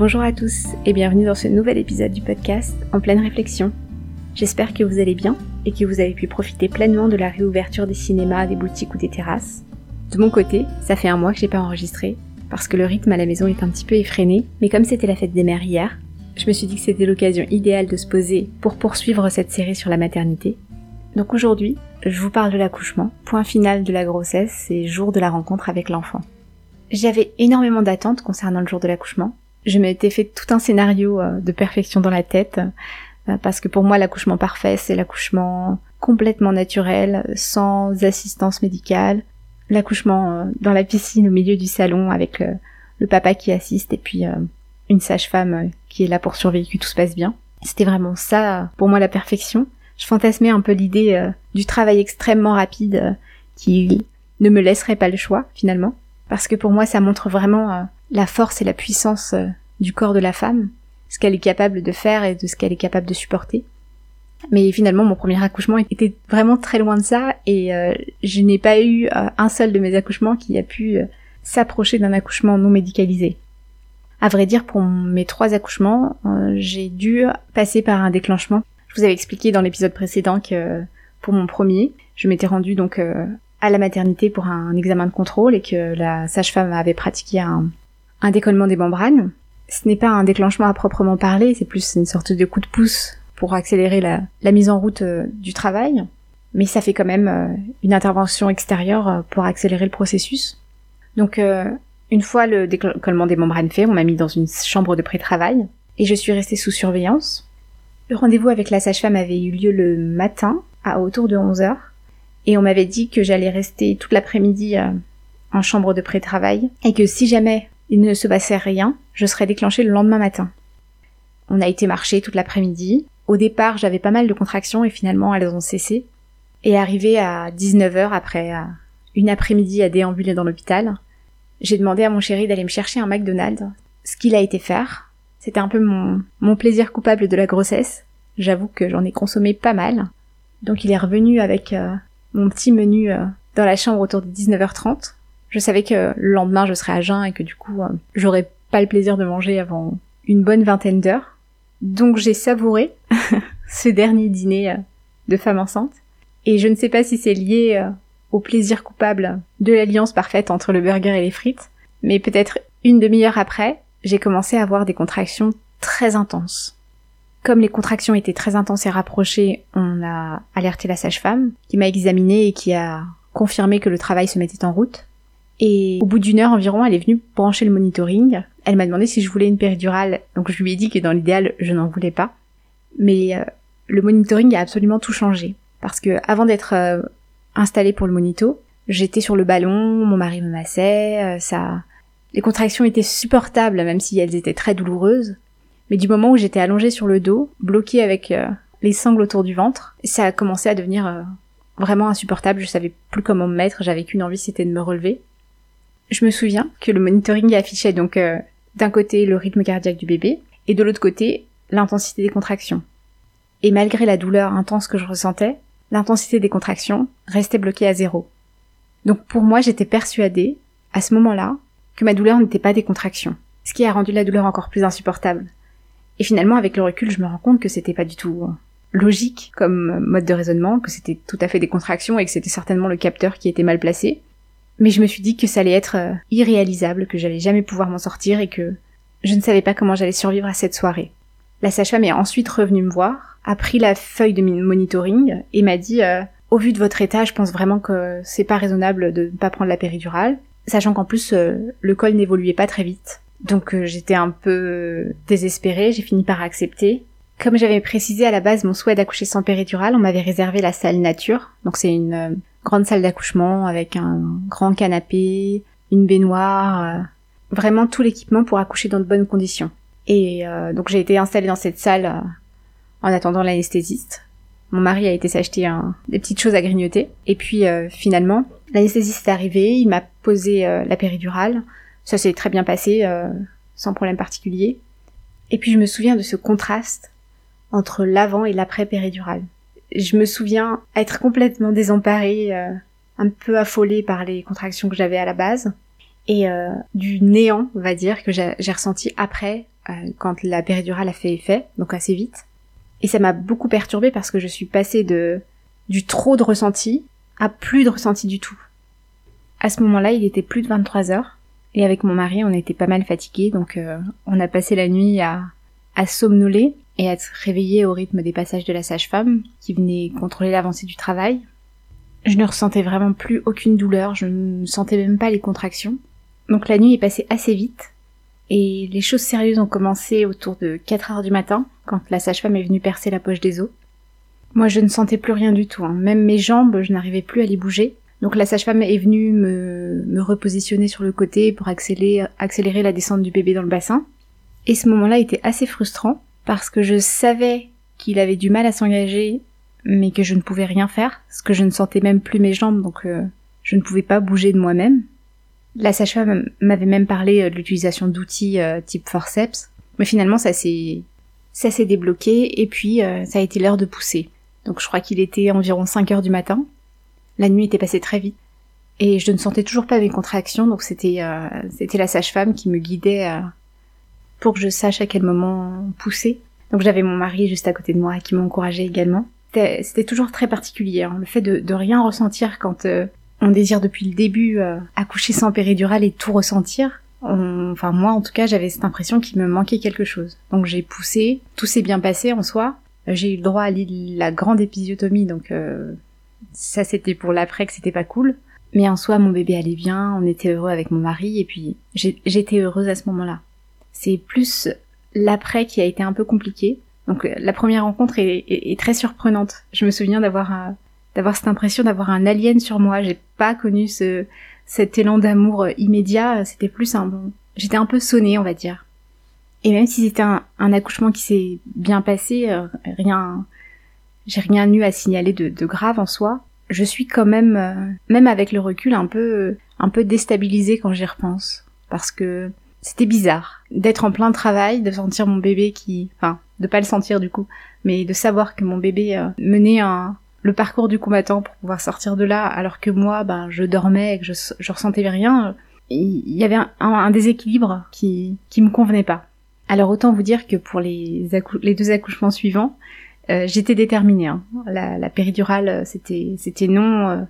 Bonjour à tous et bienvenue dans ce nouvel épisode du podcast En pleine réflexion. J'espère que vous allez bien et que vous avez pu profiter pleinement de la réouverture des cinémas, des boutiques ou des terrasses. De mon côté, ça fait un mois que j'ai pas enregistré parce que le rythme à la maison est un petit peu effréné, mais comme c'était la fête des mères hier, je me suis dit que c'était l'occasion idéale de se poser pour poursuivre cette série sur la maternité. Donc aujourd'hui, je vous parle de l'accouchement, point final de la grossesse et jour de la rencontre avec l'enfant. J'avais énormément d'attentes concernant le jour de l'accouchement. Je m'étais fait tout un scénario euh, de perfection dans la tête, euh, parce que pour moi l'accouchement parfait c'est l'accouchement complètement naturel, sans assistance médicale, l'accouchement euh, dans la piscine au milieu du salon avec le papa qui assiste et puis une sage-femme qui est là pour surveiller que tout se passe bien. C'était vraiment ça pour moi la perfection. Je fantasmais un peu l'idée du travail extrêmement rapide qui ne me laisserait pas le choix finalement parce que pour moi ça montre vraiment la force et la puissance euh, du corps de la femme, ce qu'elle est capable de faire et de ce qu'elle est capable de supporter. Mais finalement, mon premier accouchement était vraiment très loin de ça et euh, je n'ai pas eu un seul de mes accouchements qui a pu s'approcher d'un accouchement non médicalisé. À vrai dire, pour mes trois accouchements, j'ai dû passer par un déclenchement. Je vous avais expliqué dans l'épisode précédent que pour mon premier, je m'étais rendue donc à la maternité pour un examen de contrôle et que la sage-femme avait pratiqué un, décollement des membranes. Ce n'est pas un déclenchement à proprement parler, c'est plus une sorte de coup de pouce pour accélérer la, mise en route euh, du travail, mais ça fait quand même euh, une intervention extérieure euh, pour accélérer le processus. Donc une fois le décollement des membranes fait, on m'a mis dans une chambre de pré-travail et je suis restée sous surveillance. Le rendez-vous avec la sage-femme avait eu lieu le matin à autour de 11 heures et on m'avait dit que j'allais rester toute l'après-midi en chambre de pré-travail et que si jamais il ne se passait rien, je serais déclenchée le lendemain matin. On a été marcher toute l'après-midi. Au départ, j'avais pas mal de contractions et finalement elles ont cessé. Et arrivé à 19h après une après-midi à déambuler dans l'hôpital, j'ai demandé à mon chéri d'aller me chercher un McDonald's. Ce qu'il a été faire, c'était un peu mon, mon plaisir coupable de la grossesse. J'avoue que j'en ai consommé pas mal. Donc il est revenu avec euh, mon petit menu euh, dans la chambre autour de 19h30. Je savais que le lendemain je serais à jeun et que du coup euh, j'aurais pas le plaisir de manger avant une bonne vingtaine d'heures. Donc j'ai savouré ce dernier dîner euh, de femme enceinte. Et je ne sais pas si c'est lié au plaisir coupable de l'alliance parfaite entre le burger et les frites, mais peut-être une demi-heure après, j'ai commencé à avoir des contractions très intenses. Comme les contractions étaient très intenses et rapprochées, on a alerté la sage-femme, qui m'a examinée et qui a confirmé que le travail se mettait en route. Et au bout d'une heure environ, elle est venue brancher le monitoring. Elle m'a demandé si je voulais une péridurale, donc je lui ai dit que dans l'idéal, je n'en voulais pas. Mais euh, le monitoring a absolument tout changé. Parce que avant d'être euh, installée pour le monito, j'étais sur le ballon, mon mari me massait, euh, ça... Les contractions étaient supportables, même si elles étaient très douloureuses. Mais du moment où j'étais allongée sur le dos, bloquée avec euh, les sangles autour du ventre, ça a commencé à devenir euh, vraiment insupportable. Je savais plus comment me mettre. J'avais qu'une envie, c'était de me relever. Je me souviens que le monitoring affichait donc euh, d'un côté le rythme cardiaque du bébé et de l'autre côté l'intensité des contractions. Et malgré la douleur intense que je ressentais, l'intensité des contractions restait bloquée à zéro. Donc pour moi, j'étais persuadée, à ce moment-là, que ma douleur n'était pas des contractions, ce qui a rendu la douleur encore plus insupportable. Et finalement, avec le recul, je me rends compte que c'était pas du tout euh, logique comme mode de raisonnement, que c'était tout à fait des contractions et que c'était certainement le capteur qui était mal placé. Mais je me suis dit que ça allait être euh, irréalisable, que j'allais jamais pouvoir m'en sortir et que je ne savais pas comment j'allais survivre à cette soirée. La sage-femme est ensuite revenue me voir, a pris la feuille de monitoring et m'a dit euh, au vu de votre état, je pense vraiment que c'est pas raisonnable de ne pas prendre la péridurale, sachant qu'en plus le col n'évoluait pas très vite. Donc euh, j'étais un peu désespérée, j'ai fini par accepter. Comme j'avais précisé à la base mon souhait d'accoucher sans péridurale, on m'avait réservé la salle nature. Donc c'est une euh, grande salle d'accouchement avec un grand canapé, une baignoire, euh, vraiment tout l'équipement pour accoucher dans de bonnes conditions. Et donc j'ai été installée dans cette salle en attendant l'anesthésiste. Mon mari a été s'acheter des petites choses à grignoter. Et puis finalement, l'anesthésiste est arrivé, il m'a posé la péridurale. Ça s'est très bien passé, euh, sans problème particulier. Et puis je me souviens de ce contraste entre l'avant et l'après péridurale. Je me souviens être complètement désemparée, euh, un peu affolée par les contractions que j'avais à la base. et euh, du néant, on va dire, que j'ai ressenti après, euh, quand la péridurale a fait effet, donc assez vite. Et ça m'a beaucoup perturbée parce que je suis passée de du trop de ressenti à plus de ressenti du tout. À ce moment-là, il était plus de 23 heures et avec mon mari, on était pas mal fatigués, donc euh, on a passé la nuit à, à somnoler et à être réveillés au rythme des passages de la sage-femme qui venait contrôler l'avancée du travail. Je ne ressentais vraiment plus aucune douleur, je ne sentais même pas les contractions. Donc la nuit est passée assez vite et les choses sérieuses ont commencé autour de 4 heures du matin quand la sage-femme est venue percer la poche des os. Moi je ne sentais plus rien du tout, hein. même mes jambes je n'arrivais plus à les bouger. Donc la sage-femme est venue me, me repositionner sur le côté pour accélérer la descente du bébé dans le bassin. Et ce moment-là était assez frustrant parce que je savais qu'il avait du mal à s'engager mais que je ne pouvais rien faire, parce que je ne sentais même plus mes jambes, donc euh, je ne pouvais pas bouger de moi-même. La sage-femme m'avait même parlé euh, de l'utilisation d'outils euh, type forceps, mais finalement ça s'est ça s'est débloqué et puis ça a été l'heure de pousser. Donc je crois qu'il était environ 5 heures du matin. La nuit était passée très vite et je ne sentais toujours pas mes contractions, donc c'était c'était la sage-femme qui me guidait pour que je sache à quel moment pousser. Donc j'avais mon mari juste à côté de moi qui m'encourageait également c'était toujours très particulier. Hein, le fait de, de, rien ressentir quand euh, on désire depuis le début euh, accoucher sans péridurale et tout ressentir. enfin moi en tout cas j'avais cette impression qu'il me manquait quelque chose. Donc j'ai poussé, tout s'est bien passé en soi. Euh, j'ai eu le droit à la grande épisiotomie, donc ça c'était pour l'après que c'était pas cool. Mais en soi mon bébé allait bien, on était heureux avec mon mari et puis j'étais heureuse à ce moment-là. C'est plus l'après qui a été un peu compliqué donc euh, la première rencontre est, très surprenante. Je me souviens d'avoir euh, d'avoir cette impression d'avoir un alien sur moi. J'ai pas connu ce cet élan d'amour euh, immédiat. C'était plus un bon. J'étais un peu sonnée, on va dire. Et même si c'était un, accouchement qui s'est bien passé, rien, j'ai rien eu à signaler de, de, grave en soi. Je suis quand même, même avec le recul, un peu, un peu déstabilisée quand j'y repense, parce que c'était bizarre d'être en plein travail, de sentir mon bébé qui, enfin, de pas le sentir du coup, mais de savoir que mon bébé euh, menait un, le parcours du combattant pour pouvoir sortir de là, alors que moi, ben, je dormais et que je, ressentais rien. Il y avait un, déséquilibre qui, qui me convenait pas. Alors autant vous dire que pour les, les deux accouchements suivants, euh, j'étais déterminée. Hein. La, la, péridurale, c'était, c'était non. Euh,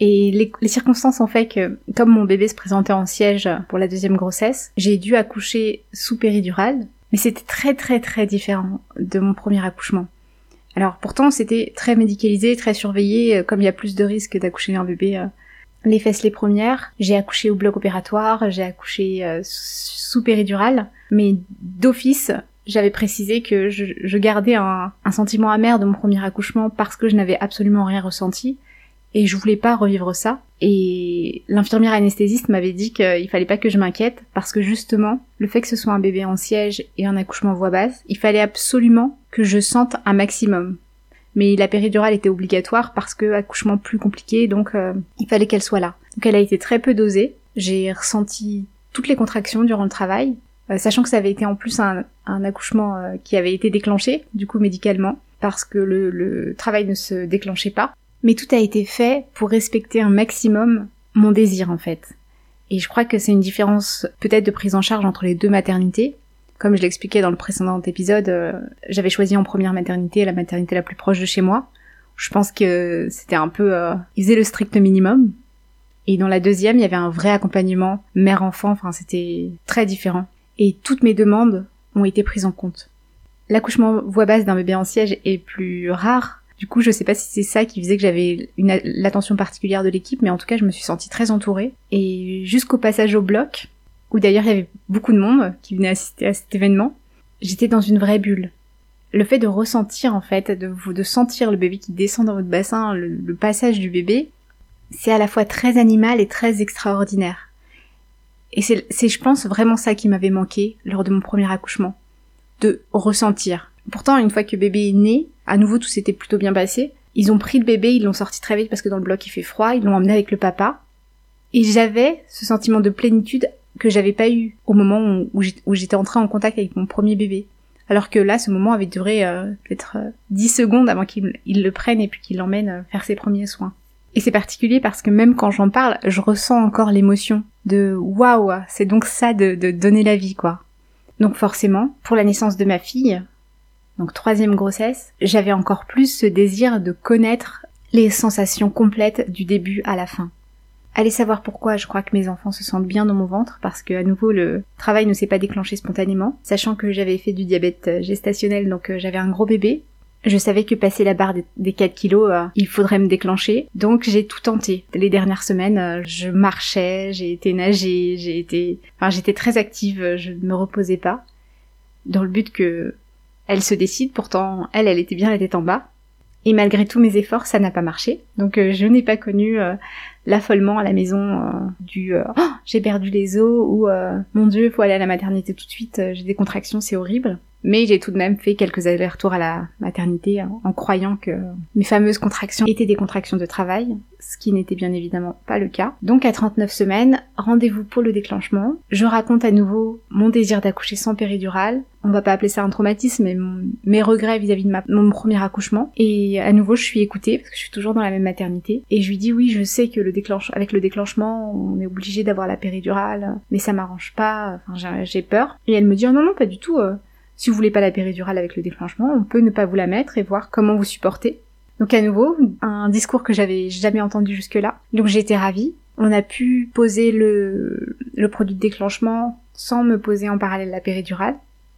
et les, les, circonstances ont fait que, comme mon bébé se présentait en siège pour la deuxième grossesse, j'ai dû accoucher sous péridurale, mais c'était très très très différent de mon premier accouchement. Alors pourtant c'était très médicalisé, très surveillé, euh, comme il y a plus de risques d'accoucher un bébé euh, les fesses les premières. J'ai accouché au bloc opératoire, j'ai accouché euh, sous péridurale, mais d'office j'avais précisé que je, je gardais un, un, sentiment amer de mon premier accouchement parce que je n'avais absolument rien ressenti et je voulais pas revivre ça. Et l'infirmière anesthésiste m'avait dit qu'il fallait pas que je m'inquiète parce que justement, le fait que ce soit un bébé en siège et un accouchement voix basse, il fallait absolument que je sente un maximum. Mais la péridurale était obligatoire parce que accouchement plus compliqué, donc euh, il fallait qu'elle soit là. Donc elle a été très peu dosée. J'ai ressenti toutes les contractions durant le travail, euh, sachant que ça avait été en plus un, accouchement euh, qui avait été déclenché, du coup médicalement, parce que le travail ne se déclenchait pas. Mais tout a été fait pour respecter un maximum mon désir en fait. Et je crois que c'est une différence peut-être de prise en charge entre les deux maternités. Comme je l'expliquais dans le précédent épisode, euh, j'avais choisi en première maternité la maternité la plus proche de chez moi. Je pense que c'était un peu... Euh, ils faisaient le strict minimum. Et dans la deuxième, il y avait un vrai accompagnement mère-enfant, enfin c'était très différent. Et toutes mes demandes ont été prises en compte. L'accouchement voix basse d'un bébé en siège est plus rare, du coup, je sais pas si c'est ça qui faisait que j'avais l'attention particulière de l'équipe, mais en tout cas, je me suis sentie très entourée. Et jusqu'au passage au bloc, où d'ailleurs il y avait beaucoup de monde qui venait assister à cet événement, j'étais dans une vraie bulle. Le fait de ressentir, en fait, de, de sentir le bébé qui descend dans votre bassin, le, passage du bébé, c'est à la fois très animal et très extraordinaire. Et c'est, je pense, vraiment ça qui m'avait manqué lors de mon premier accouchement. De ressentir. Pourtant, une fois que bébé est né, à nouveau tout s'était plutôt bien passé. Ils ont pris le bébé, ils l'ont sorti très vite parce que dans le bloc il fait froid, ils l'ont emmené avec le papa. Et j'avais ce sentiment de plénitude que j'avais pas eu au moment où j'étais entrée en contact avec mon premier bébé. Alors que là, ce moment avait duré euh, peut-être euh, 10 secondes avant qu'il le prenne et puis qu'il l'emmène euh, faire ses premiers soins. Et c'est particulier parce que même quand j'en parle, je ressens encore l'émotion de waouh, c'est donc ça de donner la vie, quoi. Donc forcément, pour la naissance de ma fille, donc troisième grossesse, j'avais encore plus ce désir de connaître les sensations complètes du début à la fin. Allez savoir pourquoi je crois que mes enfants se sentent bien dans mon ventre, parce que à nouveau le travail ne s'est pas déclenché spontanément, sachant que j'avais fait du diabète gestationnel, donc euh, j'avais un gros bébé. Je savais que passer la barre des 4 kilos, euh, il faudrait me déclencher, donc j'ai tout tenté. Les dernières semaines, euh, je marchais, j'ai été nager, j'ai été, enfin j'étais très active, je ne me reposais pas, dans le but que elle se décide. Pourtant, elle, elle était bien la tête en bas. Et malgré tous mes efforts, ça n'a pas marché. Donc je n'ai pas connu l'affolement à la maison euh, du euh, oh, j'ai perdu les os ou euh, mon dieu faut aller à la maternité tout de suite j'ai des contractions c'est horrible mais j'ai tout de même fait quelques allers-retours à la maternité en croyant que mes fameuses contractions étaient des contractions de travail, ce qui n'était bien évidemment pas le cas. Donc à 39 semaines, rendez-vous pour le déclenchement. Je raconte à nouveau mon désir d'accoucher sans péridurale. On va pas appeler ça un traumatisme, mais mes regrets vis-à-vis de mon premier accouchement. Et à nouveau, je suis écoutée, parce que je suis toujours dans la même maternité. Et je lui dis oui, je sais que le avec le déclenchement, on est obligé d'avoir la péridurale, mais ça m'arrange pas, enfin, j'ai peur. Et elle me dit oh non, non, pas du tout. Euh, si vous voulez pas la péridurale avec le déclenchement, on peut ne pas vous la mettre et voir comment vous supportez. Donc à nouveau, un discours que j'avais jamais entendu jusque-là. Donc j'ai été ravie. On a pu poser le, le produit de déclenchement sans me poser en parallèle la péridurale.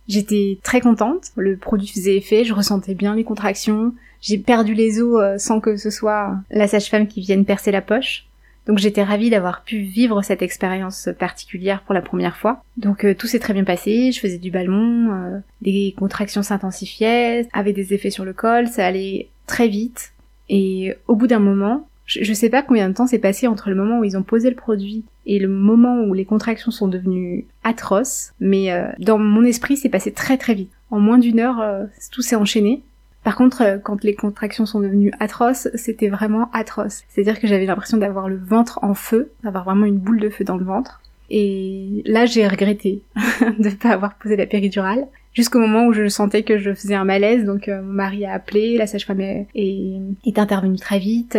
J'étais très contente, le produit faisait effet, je ressentais bien les contractions, j'ai perdu les os euh, sans que ce soit la sage-femme qui vienne percer la poche. Donc j'étais ravie d'avoir pu vivre cette expérience particulière pour la première fois. Donc euh, tout s'est très bien passé, je faisais du ballon, euh, les contractions s'intensifiaient, avaient des effets sur le col, ça allait très vite. Et au bout d'un moment, je, je sais pas combien de temps s'est passé entre le moment où ils ont posé le produit et le moment où les contractions sont devenues atroces, mais euh, dans mon esprit c'est passé très très vite. En moins d'une heure, tout s'est enchaîné. Par contre, euh, quand les contractions sont devenues atroces, c'était vraiment atroce. C'est-à-dire que j'avais l'impression d'avoir le ventre en feu, d'avoir vraiment une boule de feu dans le ventre. Et là, j'ai regretté de ne pas avoir posé la péridurale. Jusqu'au moment où je sentais que je faisais un malaise, donc euh, mon mari a appelé, la sage-femme est, est, intervenue très vite.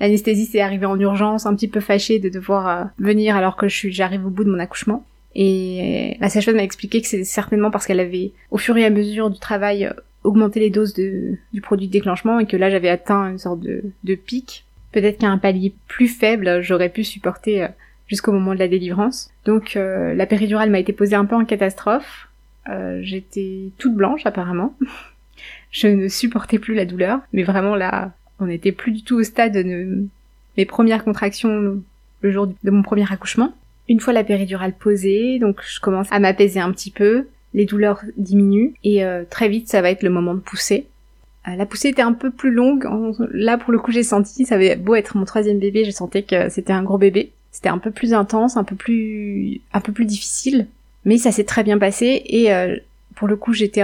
L'anesthésiste est arrivée en urgence, un petit peu fâchée de devoir euh, venir alors que j'arrive au bout de mon accouchement. Et la sage-femme m'a expliqué que c'est certainement parce qu'elle avait, au fur et à mesure du travail, augmenter les doses de, du produit de déclenchement et que là j'avais atteint une sorte de, de pic. Peut-être qu'à un palier plus faible, j'aurais pu supporter euh, jusqu'au moment de la délivrance. Donc euh, la péridurale m'a été posée un peu en catastrophe. Euh, J'étais toute blanche apparemment. Je ne supportais plus la douleur, mais vraiment là, on n'était plus du tout au stade de mes premières contractions le jour de mon premier accouchement. Une fois la péridurale posée, donc je commence à m'apaiser un petit peu les douleurs diminuent et euh, très vite ça va être le moment de pousser. Euh, la poussée était un peu plus longue. Là pour le coup j'ai senti, ça avait beau être mon troisième bébé, je sentais que c'était un gros bébé. C'était un peu plus intense, un peu plus, un peu plus difficile, mais ça s'est très bien passé et euh, pour le coup j'étais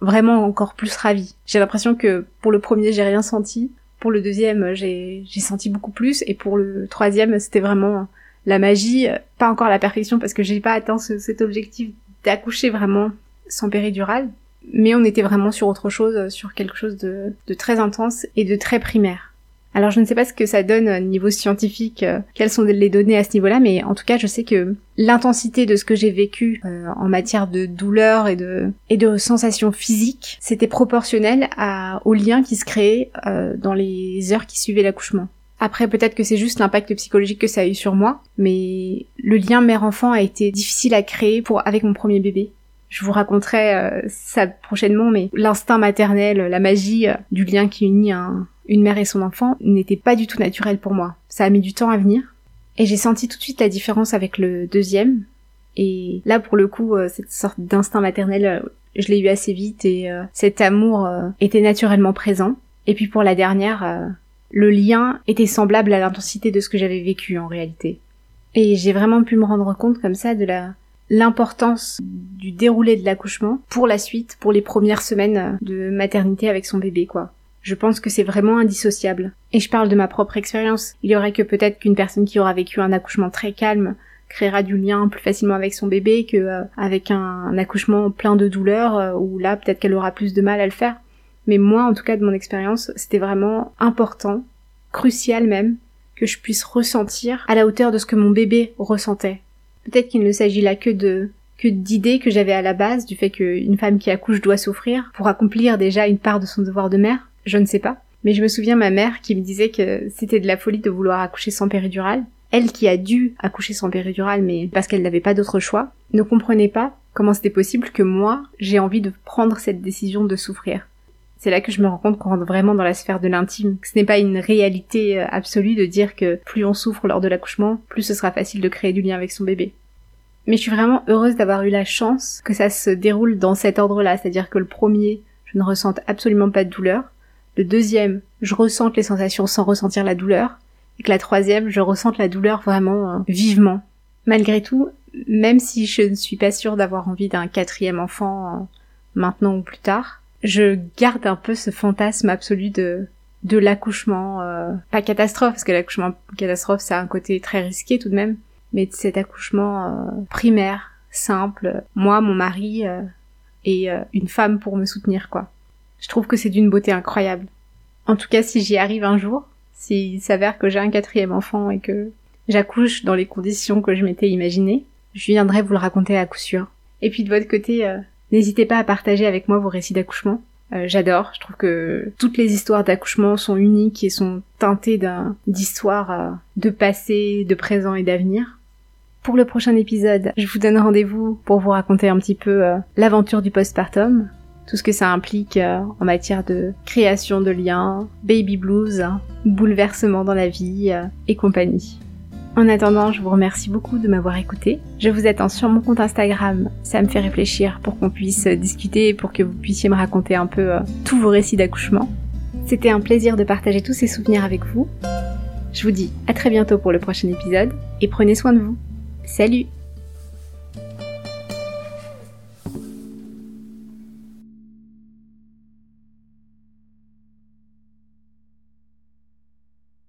vraiment encore plus ravie. J'ai l'impression que pour le premier j'ai rien senti, pour le deuxième j'ai senti beaucoup plus et pour le troisième c'était vraiment la magie, pas encore la perfection parce que j'ai pas atteint cet objectif d'accoucher vraiment sans péridurale, mais on était vraiment sur autre chose, euh, sur quelque chose de, très intense et de très primaire. Alors je ne sais pas ce que ça donne au niveau scientifique, euh, quelles sont les données à ce niveau-là, mais en tout cas je sais que l'intensité de ce que j'ai vécu euh, en matière de douleur et de, et de sensations physiques, c'était proportionnel à, au lien qui se créait dans les heures qui suivaient l'accouchement. Après, peut-être que c'est juste l'impact psychologique que ça a eu sur moi, mais le lien mère-enfant a été difficile à créer pour avec mon premier bébé. Je vous raconterai euh, ça prochainement, mais l'instinct maternel, la magie euh, du lien qui unit une mère et son enfant n'était pas du tout naturel pour moi. Ça a mis du temps à venir, et j'ai senti tout de suite la différence avec le deuxième. Et là, pour le coup, euh, cette sorte d'instinct maternel, je l'ai eu assez vite et cet amour était naturellement présent. Et puis pour la dernière, le lien était semblable à l'intensité de ce que j'avais vécu en réalité. Et j'ai vraiment pu me rendre compte comme ça de la l'importance du déroulé de l'accouchement pour la suite, pour les premières semaines de maternité avec son bébé, quoi. Je pense que c'est vraiment indissociable. Et je parle de ma propre expérience. Il y aurait que peut-être qu'une personne qui aura vécu un accouchement très calme créera du lien plus facilement avec son bébé que euh, avec un, accouchement plein de douleurs euh, où là peut-être qu'elle aura plus de mal à le faire. Mais moi, en tout cas, de mon expérience, c'était vraiment important, crucial même, que je puisse ressentir à la hauteur de ce que mon bébé ressentait. Peut-être qu'il ne s'agit là que de que d'idées que j'avais à la base du fait qu'une femme qui accouche doit souffrir pour accomplir déjà une part de son devoir de mère. Je ne sais pas. Mais je me souviens ma mère qui me disait que c'était de la folie de vouloir accoucher sans péridurale. Elle qui a dû accoucher sans péridurale mais parce qu'elle n'avait pas d'autre choix, ne comprenait pas comment c'était possible que moi, j'ai envie de prendre cette décision de souffrir. C'est là que je me rends compte qu'on rentre vraiment dans la sphère de l'intime, ce n'est pas une réalité euh, absolue de dire que plus on souffre lors de l'accouchement, plus ce sera facile de créer du lien avec son bébé. Mais je suis vraiment heureuse d'avoir eu la chance que ça se déroule dans cet ordre-là, c'est-à-dire que le premier, je ne ressente absolument pas de douleur, le deuxième, je ressente les sensations sans ressentir la douleur, et que la troisième, je ressente la douleur vraiment euh, vivement. Malgré tout, même si je ne suis pas sûre d'avoir envie d'un quatrième enfant euh, maintenant ou plus tard, je garde un peu ce fantasme absolu de de l'accouchement, euh, pas catastrophe, parce que l'accouchement catastrophe, ça a un côté très risqué tout de même, mais de cet accouchement euh, primaire, simple, moi, mon mari et une femme pour me soutenir, quoi. Je trouve que c'est d'une beauté incroyable. En tout cas, si j'y arrive un jour, s'il s'avère que j'ai un quatrième enfant et que j'accouche dans les conditions que je m'étais imaginées, je viendrai vous le raconter à coup sûr. Et puis de votre côté, euh, n'hésitez pas à partager avec moi vos récits d'accouchement. Euh, j'adore, je trouve que toutes les histoires d'accouchement sont uniques et sont teintées d'histoires euh, de passé, de présent et d'avenir. Pour le prochain épisode, je vous donne rendez-vous pour vous raconter un petit peu l'aventure du postpartum, tout ce que ça implique en matière de création de liens, baby blues, bouleversement dans la vie et compagnie. En attendant, je vous remercie beaucoup de m'avoir écouté. Je vous attends sur mon compte Instagram, ça me fait réfléchir pour qu'on puisse discuter et pour que vous puissiez me raconter un peu euh, tous vos récits d'accouchement. C'était un plaisir de partager tous ces souvenirs avec vous. Je vous dis à très bientôt pour le prochain épisode et prenez soin de vous. Salut